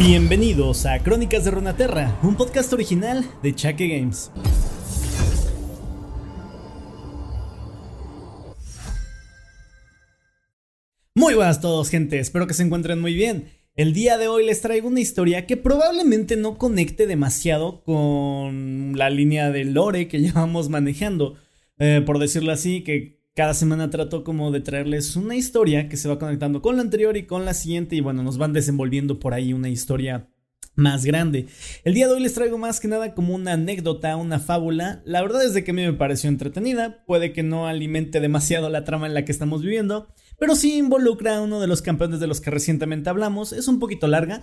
Bienvenidos a Crónicas de Runaterra, un podcast original de Chaque Games. Muy buenas a todos, gente. Espero que se encuentren muy bien. El día de hoy les traigo una historia que probablemente no conecte demasiado con la línea de lore que llevamos manejando. Eh, por decirlo así, que cada semana trato como de traerles una historia que se va conectando con la anterior y con la siguiente y bueno, nos van desenvolviendo por ahí una historia más grande. El día de hoy les traigo más que nada como una anécdota, una fábula. La verdad es de que a mí me pareció entretenida, puede que no alimente demasiado la trama en la que estamos viviendo, pero sí involucra a uno de los campeones de los que recientemente hablamos. Es un poquito larga,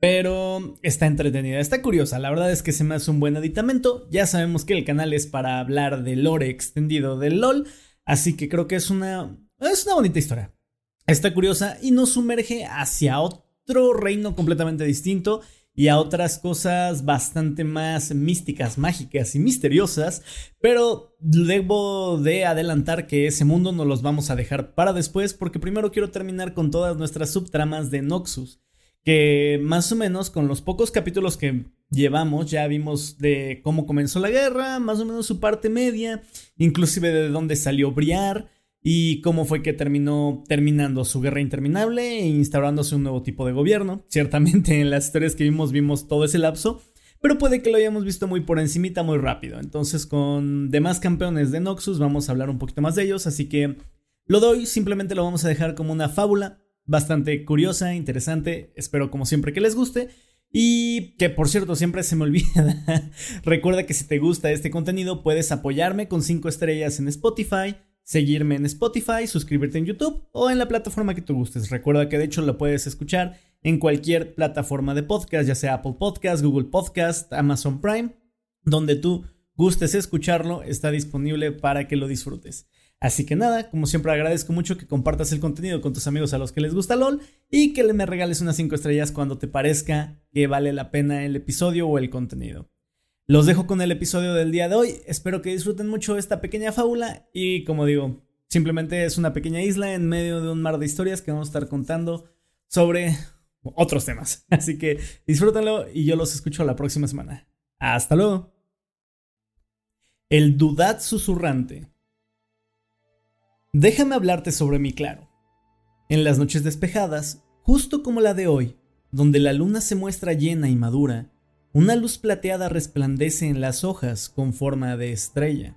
pero está entretenida, está curiosa. La verdad es que se me hace un buen aditamento. Ya sabemos que el canal es para hablar de lore extendido del LOL, Así que creo que es una, es una bonita historia. Está curiosa y nos sumerge hacia otro reino completamente distinto y a otras cosas bastante más místicas, mágicas y misteriosas, pero debo de adelantar que ese mundo no los vamos a dejar para después porque primero quiero terminar con todas nuestras subtramas de Noxus, que más o menos con los pocos capítulos que llevamos, ya vimos de cómo comenzó la guerra, más o menos su parte media, inclusive de dónde salió Briar y cómo fue que terminó terminando su guerra interminable e instaurándose un nuevo tipo de gobierno. Ciertamente en las historias que vimos vimos todo ese lapso, pero puede que lo hayamos visto muy por encimita, muy rápido. Entonces con demás campeones de Noxus vamos a hablar un poquito más de ellos, así que lo doy, simplemente lo vamos a dejar como una fábula bastante curiosa, interesante, espero como siempre que les guste. Y que por cierto, siempre se me olvida. Recuerda que si te gusta este contenido, puedes apoyarme con 5 estrellas en Spotify, seguirme en Spotify, suscribirte en YouTube o en la plataforma que tú gustes. Recuerda que de hecho lo puedes escuchar en cualquier plataforma de podcast, ya sea Apple Podcast, Google Podcast, Amazon Prime, donde tú gustes escucharlo, está disponible para que lo disfrutes. Así que nada, como siempre agradezco mucho que compartas el contenido con tus amigos a los que les gusta LOL y que me regales unas 5 estrellas cuando te parezca que vale la pena el episodio o el contenido. Los dejo con el episodio del día de hoy, espero que disfruten mucho esta pequeña fábula y como digo, simplemente es una pequeña isla en medio de un mar de historias que vamos a estar contando sobre otros temas. Así que disfrútenlo y yo los escucho la próxima semana. Hasta luego. El Dudad Susurrante. Déjame hablarte sobre mi claro. En las noches despejadas, justo como la de hoy, donde la luna se muestra llena y madura, una luz plateada resplandece en las hojas con forma de estrella.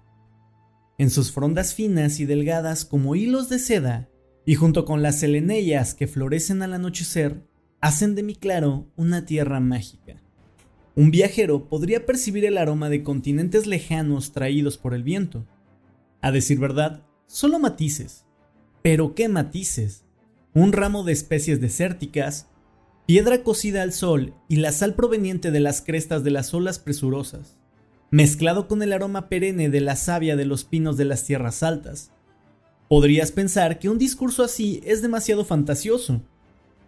En sus frondas finas y delgadas como hilos de seda, y junto con las seleneyas que florecen al anochecer, hacen de mi claro una tierra mágica. Un viajero podría percibir el aroma de continentes lejanos traídos por el viento. A decir verdad, Solo matices. Pero qué matices. Un ramo de especies desérticas, piedra cocida al sol y la sal proveniente de las crestas de las olas presurosas, mezclado con el aroma perenne de la savia de los pinos de las tierras altas. Podrías pensar que un discurso así es demasiado fantasioso,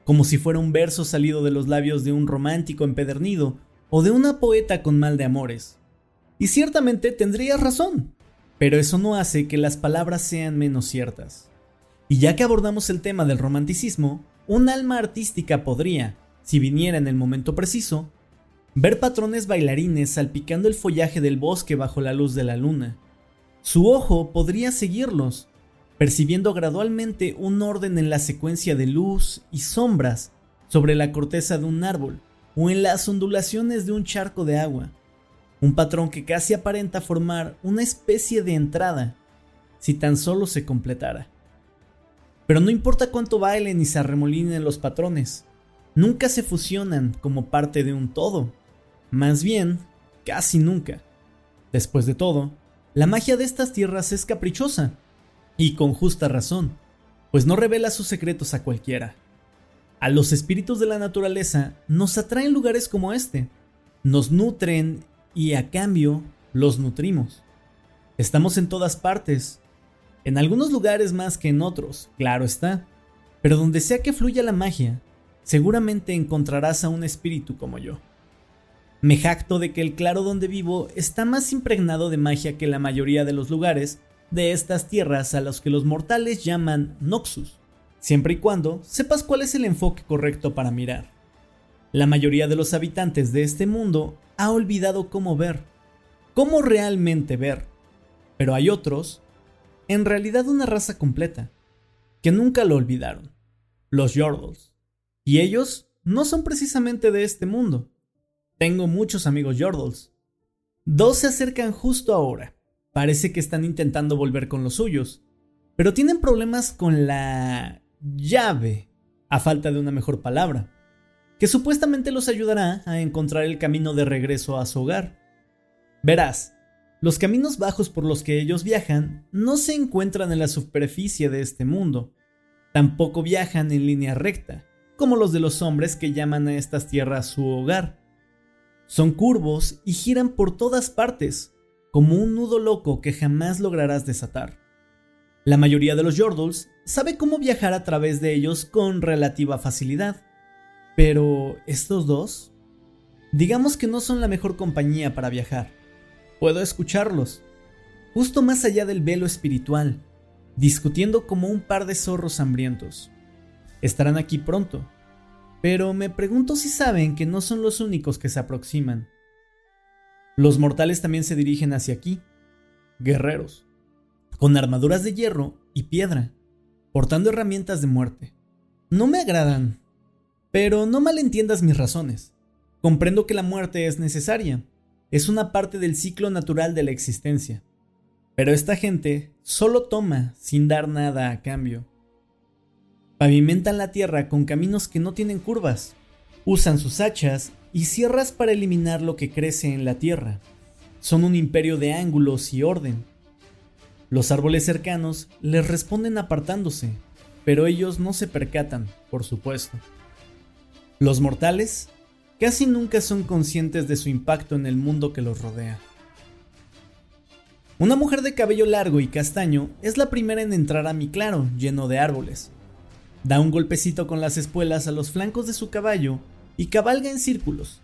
como si fuera un verso salido de los labios de un romántico empedernido o de una poeta con mal de amores. Y ciertamente tendrías razón. Pero eso no hace que las palabras sean menos ciertas. Y ya que abordamos el tema del romanticismo, un alma artística podría, si viniera en el momento preciso, ver patrones bailarines salpicando el follaje del bosque bajo la luz de la luna. Su ojo podría seguirlos, percibiendo gradualmente un orden en la secuencia de luz y sombras sobre la corteza de un árbol o en las ondulaciones de un charco de agua un patrón que casi aparenta formar una especie de entrada, si tan solo se completara. Pero no importa cuánto bailen y se arremolinen los patrones, nunca se fusionan como parte de un todo, más bien, casi nunca. Después de todo, la magia de estas tierras es caprichosa, y con justa razón, pues no revela sus secretos a cualquiera. A los espíritus de la naturaleza nos atraen lugares como este, nos nutren y a cambio los nutrimos. Estamos en todas partes, en algunos lugares más que en otros, claro está, pero donde sea que fluya la magia, seguramente encontrarás a un espíritu como yo. Me jacto de que el claro donde vivo está más impregnado de magia que la mayoría de los lugares de estas tierras a los que los mortales llaman Noxus, siempre y cuando sepas cuál es el enfoque correcto para mirar. La mayoría de los habitantes de este mundo ha olvidado cómo ver, cómo realmente ver. Pero hay otros, en realidad una raza completa, que nunca lo olvidaron, los Yordles. Y ellos no son precisamente de este mundo. Tengo muchos amigos Yordles. Dos se acercan justo ahora. Parece que están intentando volver con los suyos, pero tienen problemas con la llave, a falta de una mejor palabra, que supuestamente los ayudará a encontrar el camino de regreso a su hogar. Verás, los caminos bajos por los que ellos viajan no se encuentran en la superficie de este mundo, tampoco viajan en línea recta, como los de los hombres que llaman a estas tierras su hogar. Son curvos y giran por todas partes, como un nudo loco que jamás lograrás desatar. La mayoría de los Yordles sabe cómo viajar a través de ellos con relativa facilidad, pero estos dos, digamos que no son la mejor compañía para viajar. Puedo escucharlos, justo más allá del velo espiritual, discutiendo como un par de zorros hambrientos. Estarán aquí pronto, pero me pregunto si saben que no son los únicos que se aproximan. Los mortales también se dirigen hacia aquí, guerreros, con armaduras de hierro y piedra, portando herramientas de muerte. No me agradan, pero no malentiendas mis razones. Comprendo que la muerte es necesaria, es una parte del ciclo natural de la existencia. Pero esta gente solo toma sin dar nada a cambio. Pavimentan la tierra con caminos que no tienen curvas, usan sus hachas y sierras para eliminar lo que crece en la tierra. Son un imperio de ángulos y orden. Los árboles cercanos les responden apartándose, pero ellos no se percatan, por supuesto. Los mortales casi nunca son conscientes de su impacto en el mundo que los rodea. Una mujer de cabello largo y castaño es la primera en entrar a mi claro, lleno de árboles. Da un golpecito con las espuelas a los flancos de su caballo y cabalga en círculos,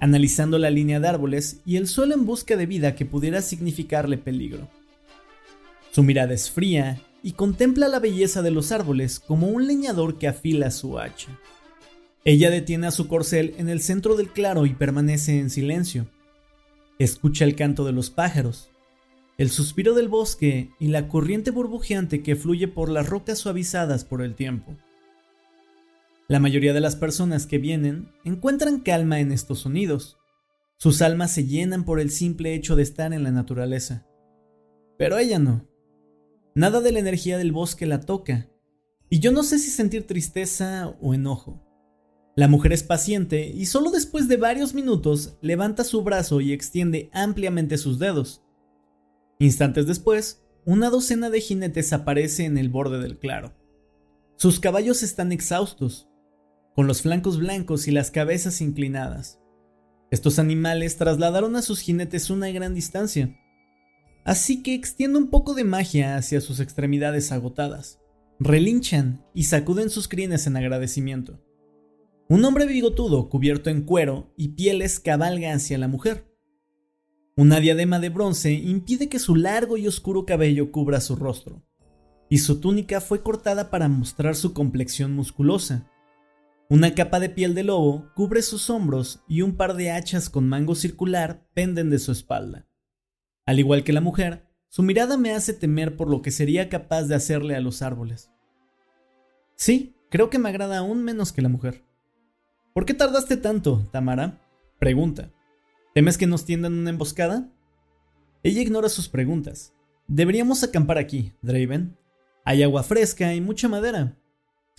analizando la línea de árboles y el suelo en busca de vida que pudiera significarle peligro. Su mirada es fría y contempla la belleza de los árboles como un leñador que afila su hacha. Ella detiene a su corcel en el centro del claro y permanece en silencio. Escucha el canto de los pájaros, el suspiro del bosque y la corriente burbujeante que fluye por las rocas suavizadas por el tiempo. La mayoría de las personas que vienen encuentran calma en estos sonidos. Sus almas se llenan por el simple hecho de estar en la naturaleza. Pero ella no. Nada de la energía del bosque la toca, y yo no sé si sentir tristeza o enojo. La mujer es paciente y solo después de varios minutos levanta su brazo y extiende ampliamente sus dedos. Instantes después, una docena de jinetes aparece en el borde del claro. Sus caballos están exhaustos, con los flancos blancos y las cabezas inclinadas. Estos animales trasladaron a sus jinetes una gran distancia, así que extiende un poco de magia hacia sus extremidades agotadas. Relinchan y sacuden sus crines en agradecimiento. Un hombre bigotudo cubierto en cuero y pieles cabalga hacia la mujer. Una diadema de bronce impide que su largo y oscuro cabello cubra su rostro, y su túnica fue cortada para mostrar su complexión musculosa. Una capa de piel de lobo cubre sus hombros y un par de hachas con mango circular penden de su espalda. Al igual que la mujer, su mirada me hace temer por lo que sería capaz de hacerle a los árboles. Sí, creo que me agrada aún menos que la mujer. ¿Por qué tardaste tanto, Tamara? Pregunta. ¿Temes que nos tiendan una emboscada? Ella ignora sus preguntas. Deberíamos acampar aquí, Draven. Hay agua fresca y mucha madera.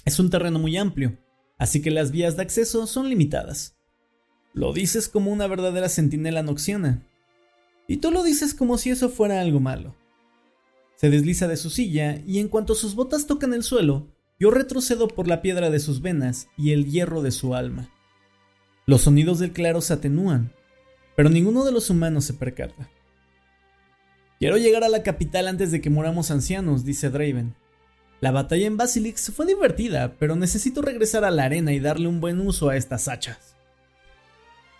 Es un terreno muy amplio, así que las vías de acceso son limitadas. Lo dices como una verdadera centinela noxiana. Y tú lo dices como si eso fuera algo malo. Se desliza de su silla y en cuanto sus botas tocan el suelo, yo retrocedo por la piedra de sus venas y el hierro de su alma. Los sonidos del claro se atenúan, pero ninguno de los humanos se percata. Quiero llegar a la capital antes de que moramos ancianos, dice Draven. La batalla en Basilix fue divertida, pero necesito regresar a la arena y darle un buen uso a estas hachas.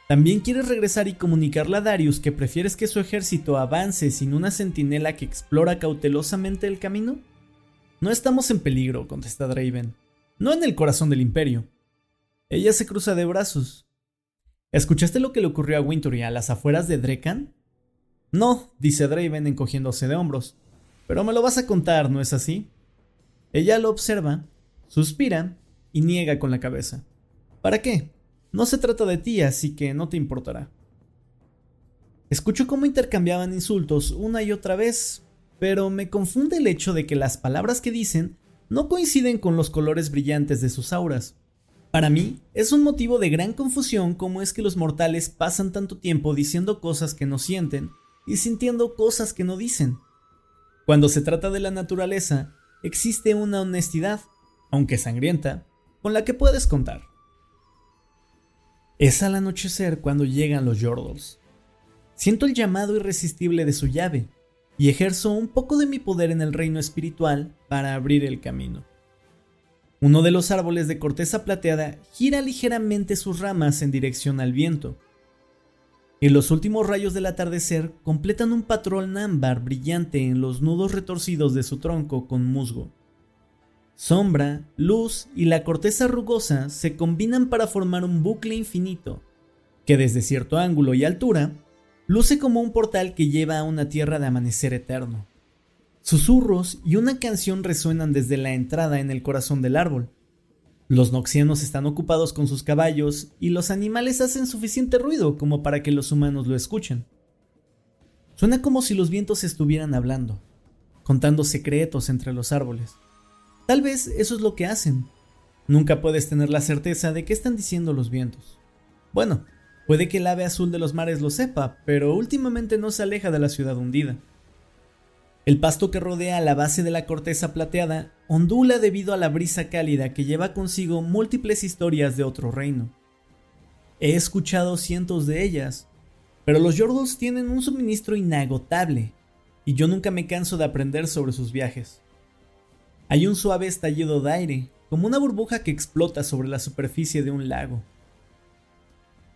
¿También quieres regresar y comunicarle a Darius que prefieres que su ejército avance sin una centinela que explora cautelosamente el camino? No estamos en peligro, contesta Draven. No en el corazón del imperio. Ella se cruza de brazos. ¿Escuchaste lo que le ocurrió a Wintory a las afueras de Drekan? No, dice Draven encogiéndose de hombros. Pero me lo vas a contar, ¿no es así? Ella lo observa, suspira y niega con la cabeza. ¿Para qué? No se trata de ti, así que no te importará. Escucho cómo intercambiaban insultos una y otra vez, pero me confunde el hecho de que las palabras que dicen no coinciden con los colores brillantes de sus auras. Para mí, es un motivo de gran confusión cómo es que los mortales pasan tanto tiempo diciendo cosas que no sienten y sintiendo cosas que no dicen. Cuando se trata de la naturaleza, existe una honestidad, aunque sangrienta, con la que puedes contar. Es al anochecer cuando llegan los Yordles. Siento el llamado irresistible de su llave y ejerzo un poco de mi poder en el reino espiritual para abrir el camino. Uno de los árboles de corteza plateada gira ligeramente sus ramas en dirección al viento. Y los últimos rayos del atardecer completan un patrón ámbar brillante en los nudos retorcidos de su tronco con musgo. Sombra, luz y la corteza rugosa se combinan para formar un bucle infinito, que desde cierto ángulo y altura, luce como un portal que lleva a una tierra de amanecer eterno. Susurros y una canción resuenan desde la entrada en el corazón del árbol. Los noxianos están ocupados con sus caballos y los animales hacen suficiente ruido como para que los humanos lo escuchen. Suena como si los vientos estuvieran hablando, contando secretos entre los árboles. Tal vez eso es lo que hacen. Nunca puedes tener la certeza de qué están diciendo los vientos. Bueno, puede que el ave azul de los mares lo sepa, pero últimamente no se aleja de la ciudad hundida. El pasto que rodea la base de la corteza plateada ondula debido a la brisa cálida que lleva consigo múltiples historias de otro reino. He escuchado cientos de ellas, pero los Yordles tienen un suministro inagotable, y yo nunca me canso de aprender sobre sus viajes. Hay un suave estallido de aire, como una burbuja que explota sobre la superficie de un lago.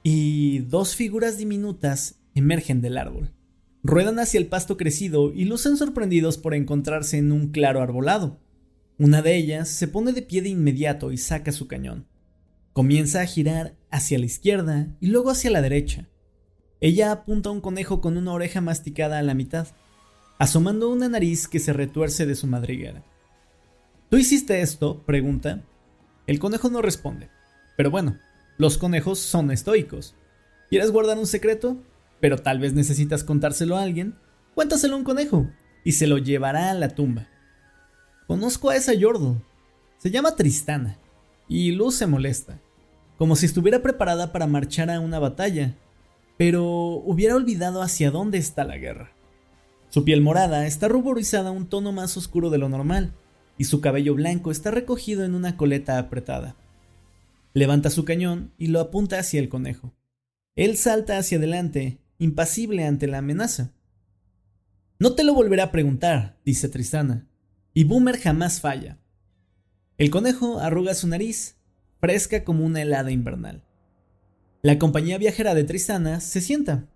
Y dos figuras diminutas emergen del árbol. Ruedan hacia el pasto crecido y lucen sorprendidos por encontrarse en un claro arbolado. Una de ellas se pone de pie de inmediato y saca su cañón. Comienza a girar hacia la izquierda y luego hacia la derecha. Ella apunta a un conejo con una oreja masticada a la mitad, asomando una nariz que se retuerce de su madriguera. ¿Tú hiciste esto? pregunta. El conejo no responde. Pero bueno, los conejos son estoicos. ¿Quieres guardar un secreto? pero tal vez necesitas contárselo a alguien, cuéntaselo a un conejo y se lo llevará a la tumba. Conozco a esa Yordle. Se llama Tristana y Luz se molesta, como si estuviera preparada para marchar a una batalla, pero hubiera olvidado hacia dónde está la guerra. Su piel morada está ruborizada a un tono más oscuro de lo normal, y su cabello blanco está recogido en una coleta apretada. Levanta su cañón y lo apunta hacia el conejo. Él salta hacia adelante impasible ante la amenaza. No te lo volverá a preguntar, dice Tristana, y Boomer jamás falla. El conejo arruga su nariz, fresca como una helada invernal. La compañía viajera de Tristana se sienta.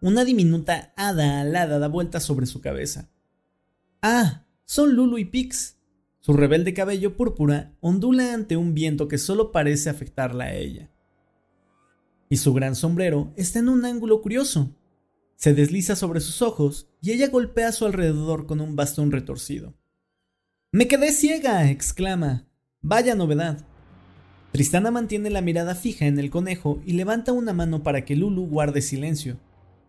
Una diminuta hada alada da vuelta sobre su cabeza. Ah, son Lulu y Pix. Su rebelde cabello púrpura ondula ante un viento que solo parece afectarla a ella y su gran sombrero está en un ángulo curioso. Se desliza sobre sus ojos y ella golpea a su alrededor con un bastón retorcido. Me quedé ciega, exclama. Vaya novedad. Tristana mantiene la mirada fija en el conejo y levanta una mano para que Lulu guarde silencio,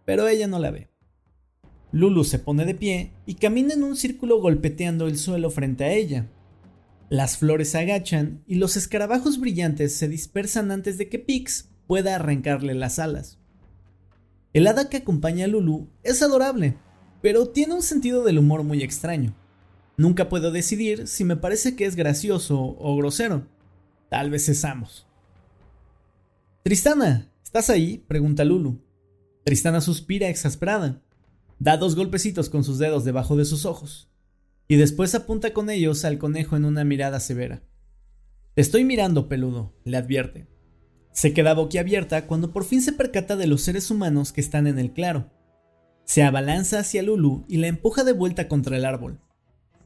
pero ella no la ve. Lulu se pone de pie y camina en un círculo golpeteando el suelo frente a ella. Las flores se agachan y los escarabajos brillantes se dispersan antes de que Pix pueda arrancarle las alas. El hada que acompaña a Lulu es adorable, pero tiene un sentido del humor muy extraño. Nunca puedo decidir si me parece que es gracioso o grosero. Tal vez es. Tristana, ¿estás ahí? pregunta Lulu. Tristana suspira exasperada. Da dos golpecitos con sus dedos debajo de sus ojos. Y después apunta con ellos al conejo en una mirada severa. Te estoy mirando, peludo, le advierte. Se queda boquiabierta cuando por fin se percata de los seres humanos que están en el claro. Se abalanza hacia Lulu y la empuja de vuelta contra el árbol.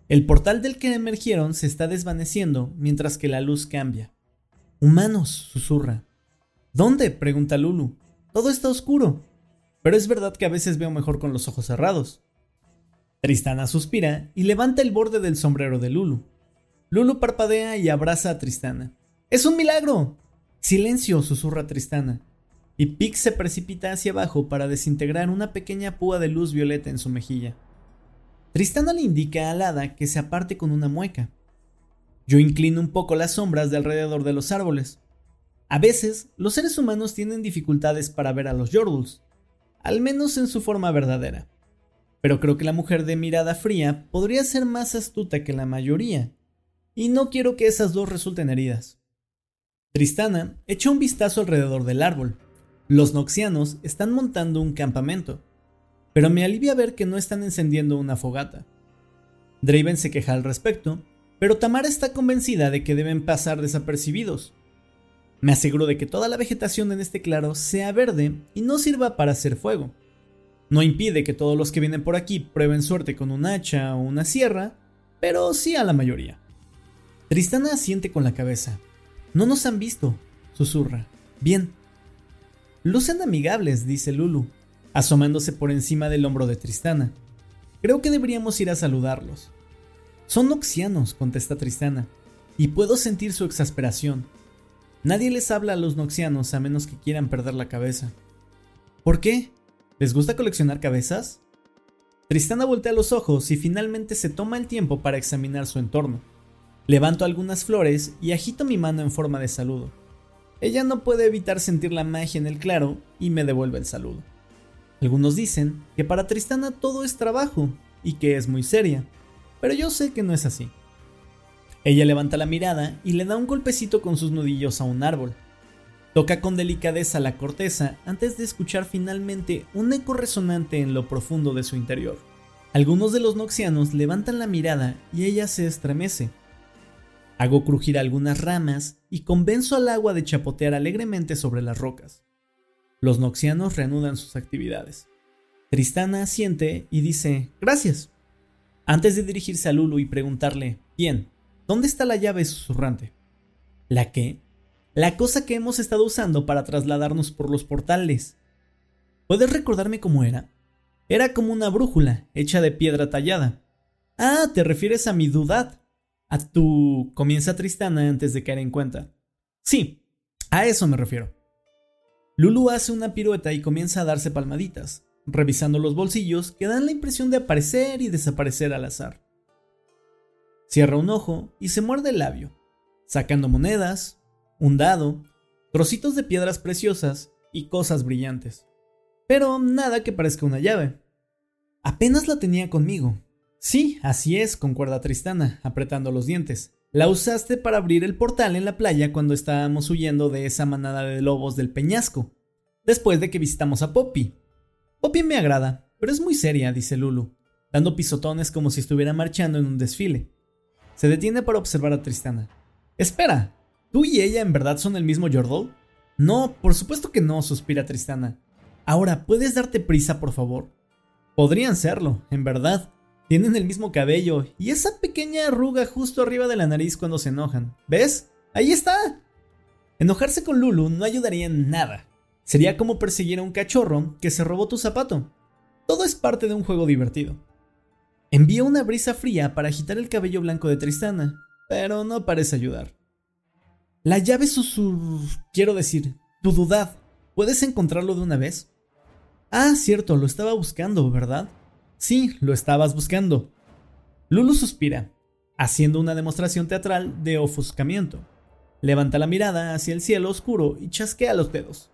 El portal del que emergieron se está desvaneciendo mientras que la luz cambia. Humanos, susurra. ¿Dónde? pregunta Lulu. Todo está oscuro. Pero es verdad que a veces veo mejor con los ojos cerrados. Tristana suspira y levanta el borde del sombrero de Lulu. Lulu parpadea y abraza a Tristana. ¡Es un milagro! Silencio, susurra Tristana. Y Pix se precipita hacia abajo para desintegrar una pequeña púa de luz violeta en su mejilla. Tristana le indica al hada que se aparte con una mueca. Yo inclino un poco las sombras de alrededor de los árboles. A veces, los seres humanos tienen dificultades para ver a los Yordles, al menos en su forma verdadera. Pero creo que la mujer de mirada fría podría ser más astuta que la mayoría, y no quiero que esas dos resulten heridas. Tristana echa un vistazo alrededor del árbol. Los noxianos están montando un campamento, pero me alivia ver que no están encendiendo una fogata. Draven se queja al respecto, pero Tamara está convencida de que deben pasar desapercibidos. Me aseguro de que toda la vegetación en este claro sea verde y no sirva para hacer fuego. No impide que todos los que vienen por aquí prueben suerte con un hacha o una sierra, pero sí a la mayoría. Tristana asiente con la cabeza. No nos han visto, susurra. Bien. Lucen amigables, dice Lulu, asomándose por encima del hombro de Tristana. Creo que deberíamos ir a saludarlos. Son noxianos, contesta Tristana, y puedo sentir su exasperación. Nadie les habla a los noxianos a menos que quieran perder la cabeza. ¿Por qué? ¿Les gusta coleccionar cabezas? Tristana voltea los ojos y finalmente se toma el tiempo para examinar su entorno. Levanto algunas flores y agito mi mano en forma de saludo. Ella no puede evitar sentir la magia en el claro y me devuelve el saludo. Algunos dicen que para Tristana todo es trabajo y que es muy seria, pero yo sé que no es así. Ella levanta la mirada y le da un golpecito con sus nudillos a un árbol. Toca con delicadeza la corteza antes de escuchar finalmente un eco resonante en lo profundo de su interior. Algunos de los noxianos levantan la mirada y ella se estremece. Hago crujir algunas ramas y convenzo al agua de chapotear alegremente sobre las rocas. Los noxianos reanudan sus actividades. Tristana asiente y dice, gracias. Antes de dirigirse a Lulu y preguntarle, bien, ¿dónde está la llave susurrante? ¿La qué? la cosa que hemos estado usando para trasladarnos por los portales. ¿Puedes recordarme cómo era? Era como una brújula, hecha de piedra tallada. Ah, te refieres a mi dudad. A tu... comienza Tristana antes de caer en cuenta. Sí, a eso me refiero. Lulu hace una pirueta y comienza a darse palmaditas, revisando los bolsillos que dan la impresión de aparecer y desaparecer al azar. Cierra un ojo y se muerde el labio, sacando monedas, un dado, trocitos de piedras preciosas y cosas brillantes. Pero nada que parezca una llave. Apenas la tenía conmigo. Sí, así es, concuerda Tristana, apretando los dientes. La usaste para abrir el portal en la playa cuando estábamos huyendo de esa manada de lobos del peñasco, después de que visitamos a Poppy. Poppy me agrada, pero es muy seria, dice Lulu, dando pisotones como si estuviera marchando en un desfile. Se detiene para observar a Tristana. Espera, ¿Tú y ella en verdad son el mismo Yordle? No, por supuesto que no, suspira Tristana. Ahora, ¿puedes darte prisa, por favor? Podrían serlo, en verdad. Tienen el mismo cabello y esa pequeña arruga justo arriba de la nariz cuando se enojan. ¿Ves? Ahí está. Enojarse con Lulu no ayudaría en nada. Sería como perseguir a un cachorro que se robó tu zapato. Todo es parte de un juego divertido. Envía una brisa fría para agitar el cabello blanco de Tristana, pero no parece ayudar. La llave susur... Quiero decir, tu dudad. ¿Puedes encontrarlo de una vez? Ah, cierto, lo estaba buscando, ¿verdad? Sí, lo estabas buscando. Lulu suspira, haciendo una demostración teatral de ofuscamiento. Levanta la mirada hacia el cielo oscuro y chasquea los dedos.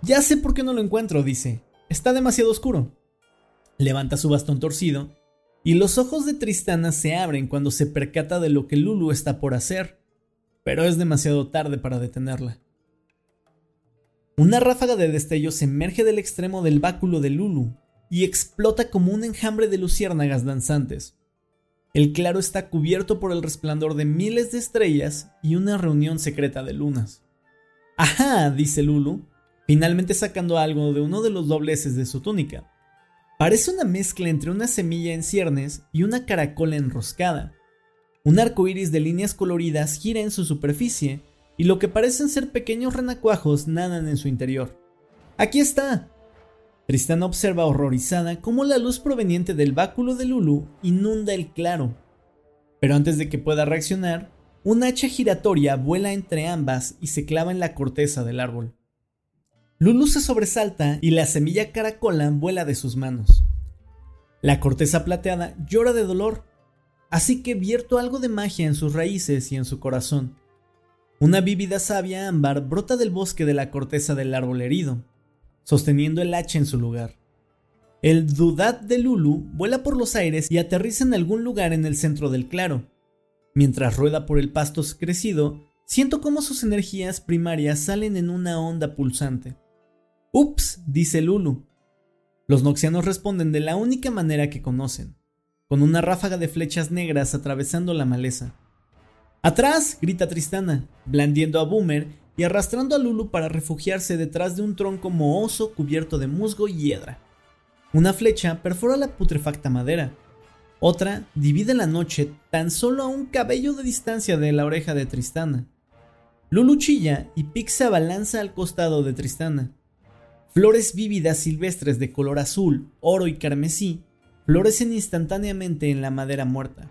Ya sé por qué no lo encuentro, dice. Está demasiado oscuro. Levanta su bastón torcido y los ojos de Tristana se abren cuando se percata de lo que Lulu está por hacer pero es demasiado tarde para detenerla. Una ráfaga de destellos emerge del extremo del báculo de Lulu y explota como un enjambre de luciérnagas danzantes. El claro está cubierto por el resplandor de miles de estrellas y una reunión secreta de lunas. ¡Ajá! dice Lulu, finalmente sacando algo de uno de los dobleces de su túnica. Parece una mezcla entre una semilla en ciernes y una caracola enroscada. Un arco iris de líneas coloridas gira en su superficie y lo que parecen ser pequeños renacuajos nadan en su interior. ¡Aquí está! Tristana observa horrorizada cómo la luz proveniente del báculo de Lulu inunda el claro. Pero antes de que pueda reaccionar, un hacha giratoria vuela entre ambas y se clava en la corteza del árbol. Lulu se sobresalta y la semilla caracola vuela de sus manos. La corteza plateada llora de dolor, así que vierto algo de magia en sus raíces y en su corazón. Una vívida savia ámbar brota del bosque de la corteza del árbol herido, sosteniendo el hacha en su lugar. El Dudat de Lulu vuela por los aires y aterriza en algún lugar en el centro del claro. Mientras rueda por el pasto crecido, siento cómo sus energías primarias salen en una onda pulsante. Ups, dice Lulu. Los noxianos responden de la única manera que conocen, con una ráfaga de flechas negras atravesando la maleza. ¡Atrás! grita Tristana, blandiendo a Boomer y arrastrando a Lulu para refugiarse detrás de un tronco mohoso cubierto de musgo y hiedra. Una flecha perfora la putrefacta madera. Otra divide la noche tan solo a un cabello de distancia de la oreja de Tristana. Lulu chilla y Pix se abalanza al costado de Tristana. Flores vívidas silvestres de color azul, oro y carmesí florecen instantáneamente en la madera muerta.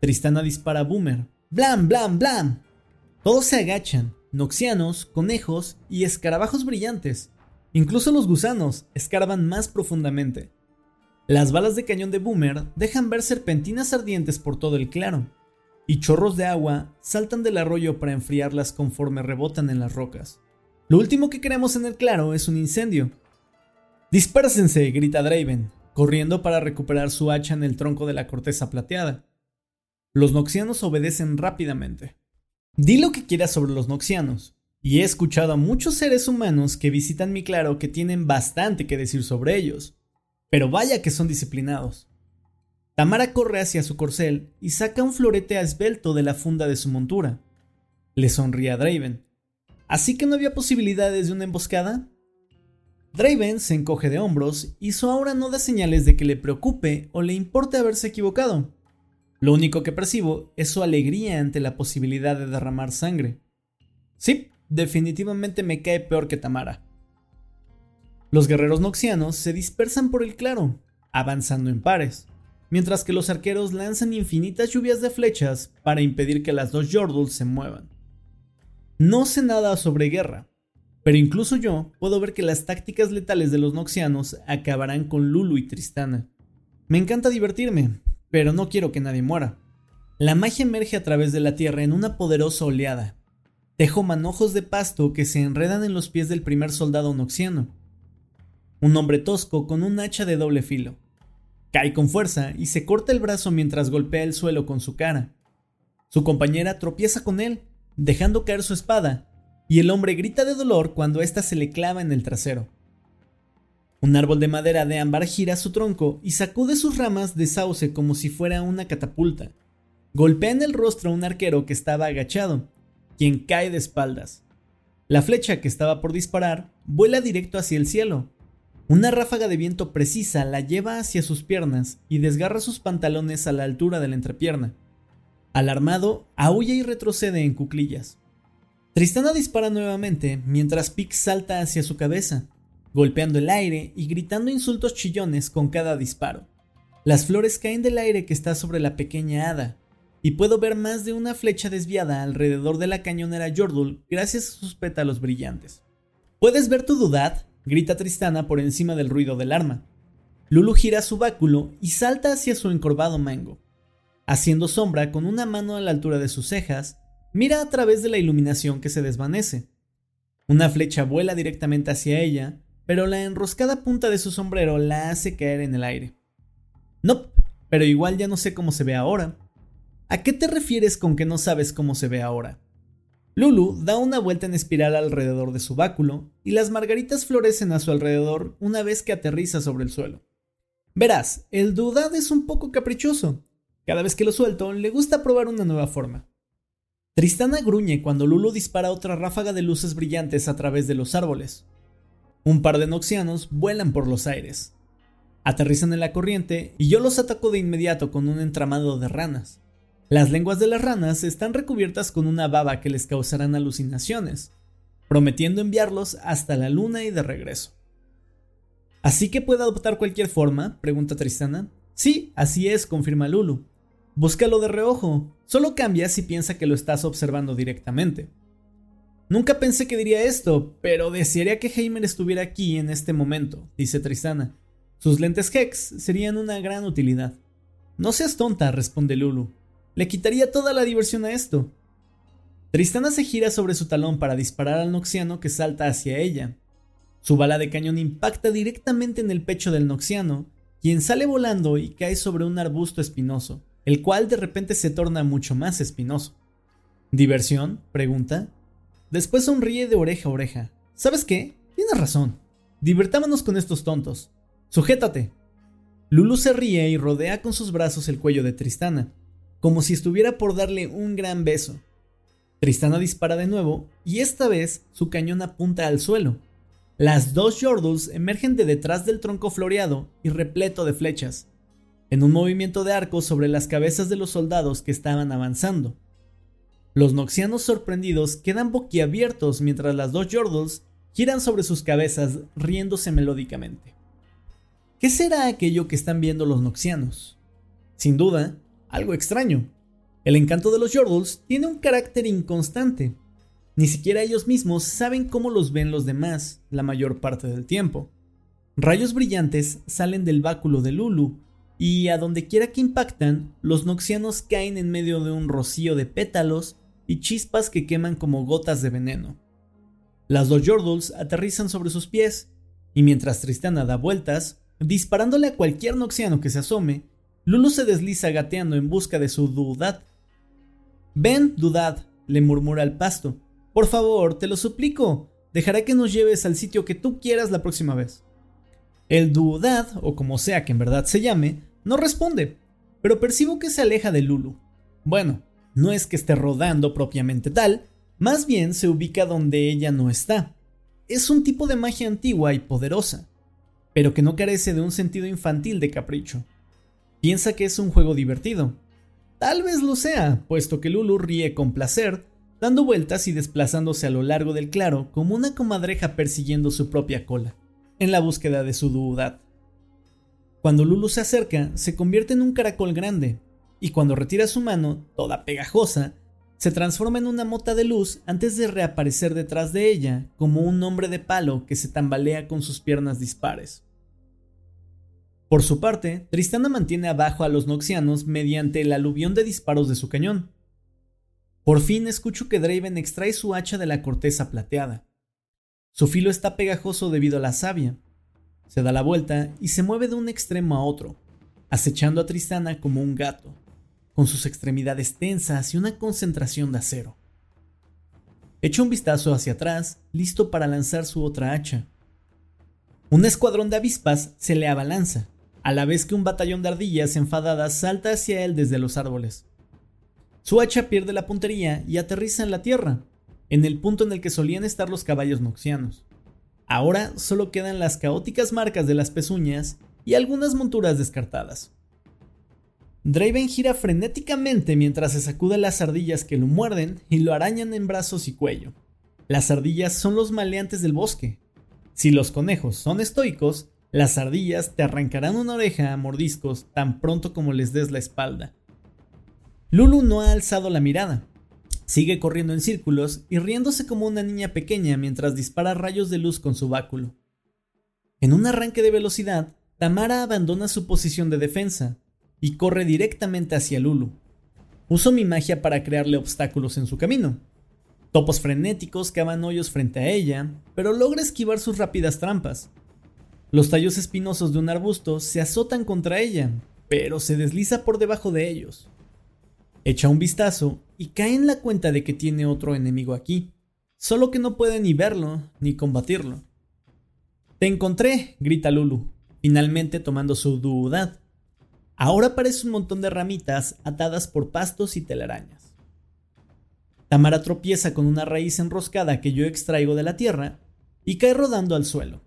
Tristana dispara a Boomer. ¡Blam, blam, blam! Todos se agachan, noxianos, conejos y escarabajos brillantes. Incluso los gusanos escarban más profundamente. Las balas de cañón de Boomer dejan ver serpentinas ardientes por todo el claro, y chorros de agua saltan del arroyo para enfriarlas conforme rebotan en las rocas. Lo último que queremos en el claro es un incendio. ¡Dispérsense! grita Draven, corriendo para recuperar su hacha en el tronco de la corteza plateada. Los noxianos obedecen rápidamente. Di lo que quieras sobre los noxianos, y he escuchado a muchos seres humanos que visitan mi claro que tienen bastante que decir sobre ellos, pero vaya que son disciplinados. Tamara corre hacia su corcel y saca un florete esbelto de la funda de su montura. Le sonríe a Draven. ¿Así que no había posibilidades de una emboscada? Draven se encoge de hombros y su aura no da señales de que le preocupe o le importe haberse equivocado. Lo único que percibo es su alegría ante la posibilidad de derramar sangre. Sí, definitivamente me cae peor que Tamara. Los guerreros noxianos se dispersan por el claro, avanzando en pares, mientras que los arqueros lanzan infinitas lluvias de flechas para impedir que las dos Jordals se muevan. No sé nada sobre guerra, pero incluso yo puedo ver que las tácticas letales de los noxianos acabarán con Lulu y Tristana. Me encanta divertirme, pero no quiero que nadie muera. La magia emerge a través de la tierra en una poderosa oleada. Tejo manojos de pasto que se enredan en los pies del primer soldado noxiano. Un hombre tosco con un hacha de doble filo. Cae con fuerza y se corta el brazo mientras golpea el suelo con su cara. Su compañera tropieza con él dejando caer su espada, y el hombre grita de dolor cuando ésta se le clava en el trasero. Un árbol de madera de ámbar gira su tronco y sacude sus ramas de sauce como si fuera una catapulta. Golpea en el rostro a un arquero que estaba agachado, quien cae de espaldas. La flecha que estaba por disparar vuela directo hacia el cielo. Una ráfaga de viento precisa la lleva hacia sus piernas y desgarra sus pantalones a la altura de la entrepierna. Alarmado, aúlla y retrocede en cuclillas. Tristana dispara nuevamente mientras Pix salta hacia su cabeza, golpeando el aire y gritando insultos chillones con cada disparo. Las flores caen del aire que está sobre la pequeña hada, y puedo ver más de una flecha desviada alrededor de la cañonera Jordul gracias a sus pétalos brillantes. ¿Puedes ver tu dudad? grita Tristana por encima del ruido del arma. Lulu gira su báculo y salta hacia su encorvado mango. Haciendo sombra con una mano a la altura de sus cejas, mira a través de la iluminación que se desvanece. Una flecha vuela directamente hacia ella, pero la enroscada punta de su sombrero la hace caer en el aire. No, pero igual ya no sé cómo se ve ahora. ¿A qué te refieres con que no sabes cómo se ve ahora? Lulu da una vuelta en espiral alrededor de su báculo y las margaritas florecen a su alrededor una vez que aterriza sobre el suelo. Verás, el dudad es un poco caprichoso, cada vez que lo suelto, le gusta probar una nueva forma. Tristana gruñe cuando Lulu dispara otra ráfaga de luces brillantes a través de los árboles. Un par de noxianos vuelan por los aires. Aterrizan en la corriente y yo los ataco de inmediato con un entramado de ranas. Las lenguas de las ranas están recubiertas con una baba que les causarán alucinaciones, prometiendo enviarlos hasta la luna y de regreso. ¿Así que puede adoptar cualquier forma? pregunta Tristana. Sí, así es, confirma Lulu. Búscalo de reojo, solo cambia si piensa que lo estás observando directamente. Nunca pensé que diría esto, pero desearía que Heimer estuviera aquí en este momento, dice Tristana. Sus lentes Hex serían una gran utilidad. No seas tonta, responde Lulu. Le quitaría toda la diversión a esto. Tristana se gira sobre su talón para disparar al noxiano que salta hacia ella. Su bala de cañón impacta directamente en el pecho del noxiano, quien sale volando y cae sobre un arbusto espinoso, el cual de repente se torna mucho más espinoso. ¿Diversión? pregunta. Después sonríe de oreja a oreja. ¿Sabes qué? Tienes razón. Divertámonos con estos tontos. Sujétate. Lulu se ríe y rodea con sus brazos el cuello de Tristana, como si estuviera por darle un gran beso. Tristana dispara de nuevo y esta vez su cañón apunta al suelo, las dos Yordles emergen de detrás del tronco floreado y repleto de flechas, en un movimiento de arco sobre las cabezas de los soldados que estaban avanzando. Los noxianos sorprendidos quedan boquiabiertos mientras las dos Yordles giran sobre sus cabezas riéndose melódicamente. ¿Qué será aquello que están viendo los noxianos? Sin duda, algo extraño. El encanto de los Yordles tiene un carácter inconstante, ni siquiera ellos mismos saben cómo los ven los demás la mayor parte del tiempo. Rayos brillantes salen del báculo de Lulu, y a donde quiera que impactan, los noxianos caen en medio de un rocío de pétalos y chispas que queman como gotas de veneno. Las dos Yordles aterrizan sobre sus pies, y mientras Tristana da vueltas, disparándole a cualquier noxiano que se asome, Lulu se desliza gateando en busca de su Dudad. Ven, Dudad, le murmura al pasto, por favor, te lo suplico. Dejaré que nos lleves al sitio que tú quieras la próxima vez. El Duodad, o como sea que en verdad se llame, no responde, pero percibo que se aleja de Lulu. Bueno, no es que esté rodando propiamente tal, más bien se ubica donde ella no está. Es un tipo de magia antigua y poderosa, pero que no carece de un sentido infantil de capricho. Piensa que es un juego divertido. Tal vez lo sea, puesto que Lulu ríe con placer dando vueltas y desplazándose a lo largo del claro como una comadreja persiguiendo su propia cola, en la búsqueda de su duudad. Cuando Lulu se acerca, se convierte en un caracol grande, y cuando retira su mano, toda pegajosa, se transforma en una mota de luz antes de reaparecer detrás de ella como un hombre de palo que se tambalea con sus piernas dispares. Por su parte, Tristana mantiene abajo a los noxianos mediante el aluvión de disparos de su cañón, por fin escucho que Draven extrae su hacha de la corteza plateada. Su filo está pegajoso debido a la savia. Se da la vuelta y se mueve de un extremo a otro, acechando a Tristana como un gato, con sus extremidades tensas y una concentración de acero. Echa un vistazo hacia atrás, listo para lanzar su otra hacha. Un escuadrón de avispas se le abalanza, a la vez que un batallón de ardillas enfadadas salta hacia él desde los árboles. Su hacha pierde la puntería y aterriza en la tierra, en el punto en el que solían estar los caballos noxianos. Ahora solo quedan las caóticas marcas de las pezuñas y algunas monturas descartadas. Draven gira frenéticamente mientras se sacude las ardillas que lo muerden y lo arañan en brazos y cuello. Las ardillas son los maleantes del bosque. Si los conejos son estoicos, las ardillas te arrancarán una oreja a mordiscos tan pronto como les des la espalda. Lulu no ha alzado la mirada. Sigue corriendo en círculos y riéndose como una niña pequeña mientras dispara rayos de luz con su báculo. En un arranque de velocidad, Tamara abandona su posición de defensa y corre directamente hacia Lulu. Uso mi magia para crearle obstáculos en su camino. Topos frenéticos cavan hoyos frente a ella, pero logra esquivar sus rápidas trampas. Los tallos espinosos de un arbusto se azotan contra ella, pero se desliza por debajo de ellos. Echa un vistazo y cae en la cuenta de que tiene otro enemigo aquí, solo que no puede ni verlo ni combatirlo. Te encontré, grita Lulu, finalmente tomando su duudad. Ahora parece un montón de ramitas atadas por pastos y telarañas. Tamara tropieza con una raíz enroscada que yo extraigo de la tierra y cae rodando al suelo.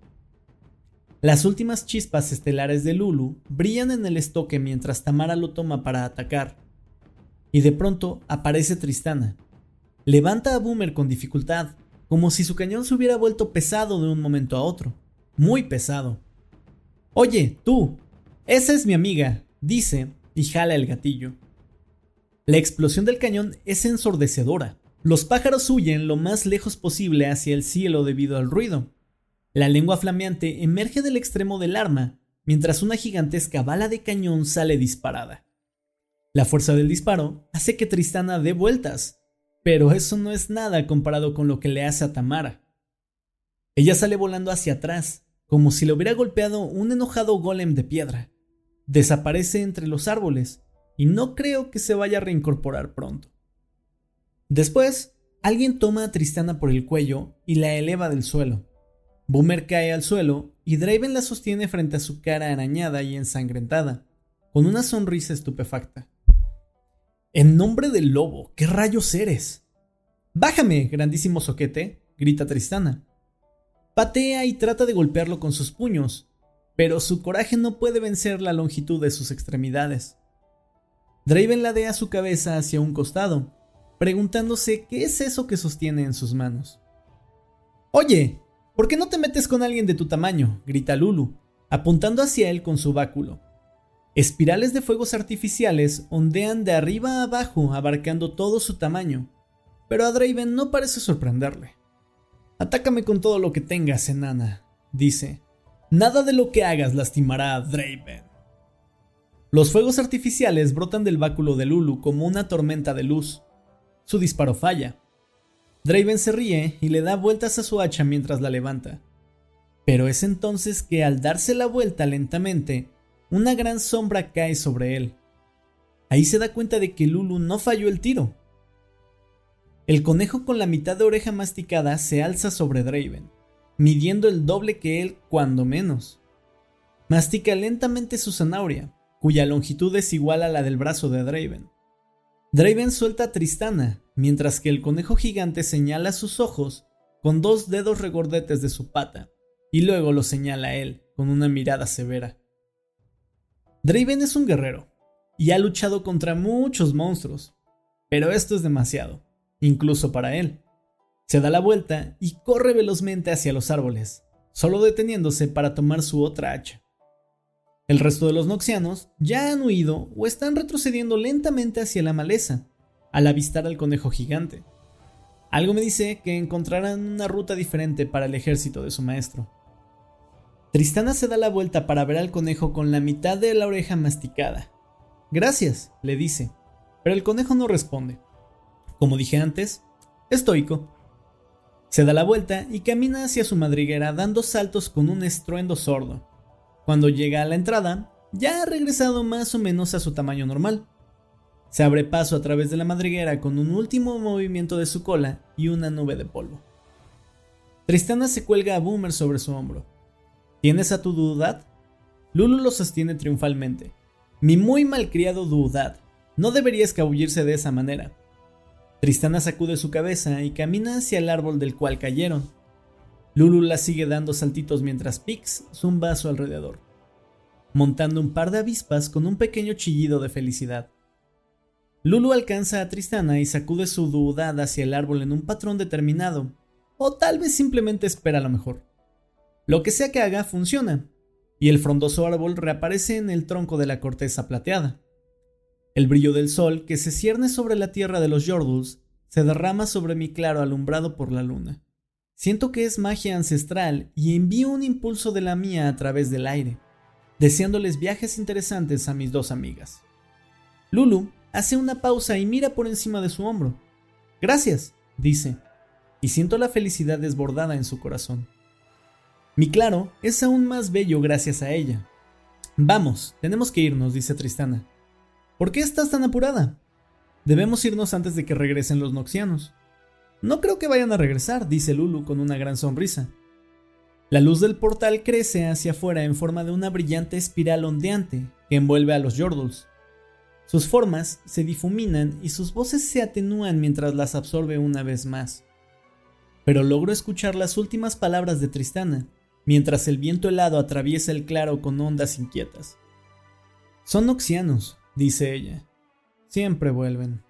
Las últimas chispas estelares de Lulu brillan en el estoque mientras Tamara lo toma para atacar. Y de pronto aparece Tristana. Levanta a Boomer con dificultad, como si su cañón se hubiera vuelto pesado de un momento a otro. Muy pesado. Oye, tú, esa es mi amiga, dice y jala el gatillo. La explosión del cañón es ensordecedora. Los pájaros huyen lo más lejos posible hacia el cielo debido al ruido. La lengua flameante emerge del extremo del arma, mientras una gigantesca bala de cañón sale disparada. La fuerza del disparo hace que Tristana dé vueltas, pero eso no es nada comparado con lo que le hace a Tamara. Ella sale volando hacia atrás, como si le hubiera golpeado un enojado golem de piedra. Desaparece entre los árboles, y no creo que se vaya a reincorporar pronto. Después, alguien toma a Tristana por el cuello y la eleva del suelo. Boomer cae al suelo y Draven la sostiene frente a su cara arañada y ensangrentada, con una sonrisa estupefacta. En nombre del lobo, ¿qué rayos eres? Bájame, grandísimo soquete, grita Tristana. Patea y trata de golpearlo con sus puños, pero su coraje no puede vencer la longitud de sus extremidades. Draven ladea su cabeza hacia un costado, preguntándose qué es eso que sostiene en sus manos. Oye, ¿por qué no te metes con alguien de tu tamaño? grita Lulu, apuntando hacia él con su báculo. Espirales de fuegos artificiales ondean de arriba a abajo abarcando todo su tamaño, pero a Draven no parece sorprenderle. Atácame con todo lo que tengas, enana, dice. Nada de lo que hagas lastimará a Draven. Los fuegos artificiales brotan del báculo de Lulu como una tormenta de luz, su disparo falla. Draven se ríe y le da vueltas a su hacha mientras la levanta. Pero es entonces que al darse la vuelta lentamente, una gran sombra cae sobre él. Ahí se da cuenta de que Lulu no falló el tiro. El conejo con la mitad de oreja masticada se alza sobre Draven, midiendo el doble que él cuando menos. Mastica lentamente su zanahoria, cuya longitud es igual a la del brazo de Draven. Draven suelta a Tristana, mientras que el conejo gigante señala sus ojos con dos dedos regordetes de su pata, y luego lo señala a él con una mirada severa. Draven es un guerrero, y ha luchado contra muchos monstruos, pero esto es demasiado, incluso para él. Se da la vuelta y corre velozmente hacia los árboles, solo deteniéndose para tomar su otra hacha. El resto de los noxianos ya han huido o están retrocediendo lentamente hacia la maleza, al avistar al conejo gigante. Algo me dice que encontrarán una ruta diferente para el ejército de su maestro. Tristana se da la vuelta para ver al conejo con la mitad de la oreja masticada. Gracias, le dice, pero el conejo no responde. Como dije antes, estoico. Se da la vuelta y camina hacia su madriguera dando saltos con un estruendo sordo. Cuando llega a la entrada, ya ha regresado más o menos a su tamaño normal. Se abre paso a través de la madriguera con un último movimiento de su cola y una nube de polvo. Tristana se cuelga a Boomer sobre su hombro. ¿Tienes a tu Duudad? Lulu lo sostiene triunfalmente. Mi muy malcriado Duudad. No debería escabullirse de esa manera. Tristana sacude su cabeza y camina hacia el árbol del cual cayeron. Lulu la sigue dando saltitos mientras Pix zumba a su alrededor, montando un par de avispas con un pequeño chillido de felicidad. Lulu alcanza a Tristana y sacude su duda hacia el árbol en un patrón determinado, o tal vez simplemente espera lo mejor. Lo que sea que haga funciona, y el frondoso árbol reaparece en el tronco de la corteza plateada. El brillo del sol que se cierne sobre la tierra de los Yordles se derrama sobre mi claro alumbrado por la luna. Siento que es magia ancestral y envío un impulso de la mía a través del aire, deseándoles viajes interesantes a mis dos amigas. Lulu hace una pausa y mira por encima de su hombro. Gracias, dice, y siento la felicidad desbordada en su corazón. Mi claro es aún más bello gracias a ella. Vamos, tenemos que irnos, dice Tristana. ¿Por qué estás tan apurada? Debemos irnos antes de que regresen los noxianos. No creo que vayan a regresar, dice Lulu con una gran sonrisa. La luz del portal crece hacia afuera en forma de una brillante espiral ondeante que envuelve a los Yordles. Sus formas se difuminan y sus voces se atenúan mientras las absorbe una vez más. Pero logro escuchar las últimas palabras de Tristana, mientras el viento helado atraviesa el claro con ondas inquietas. Son noxianos, dice ella. siempre vuelven.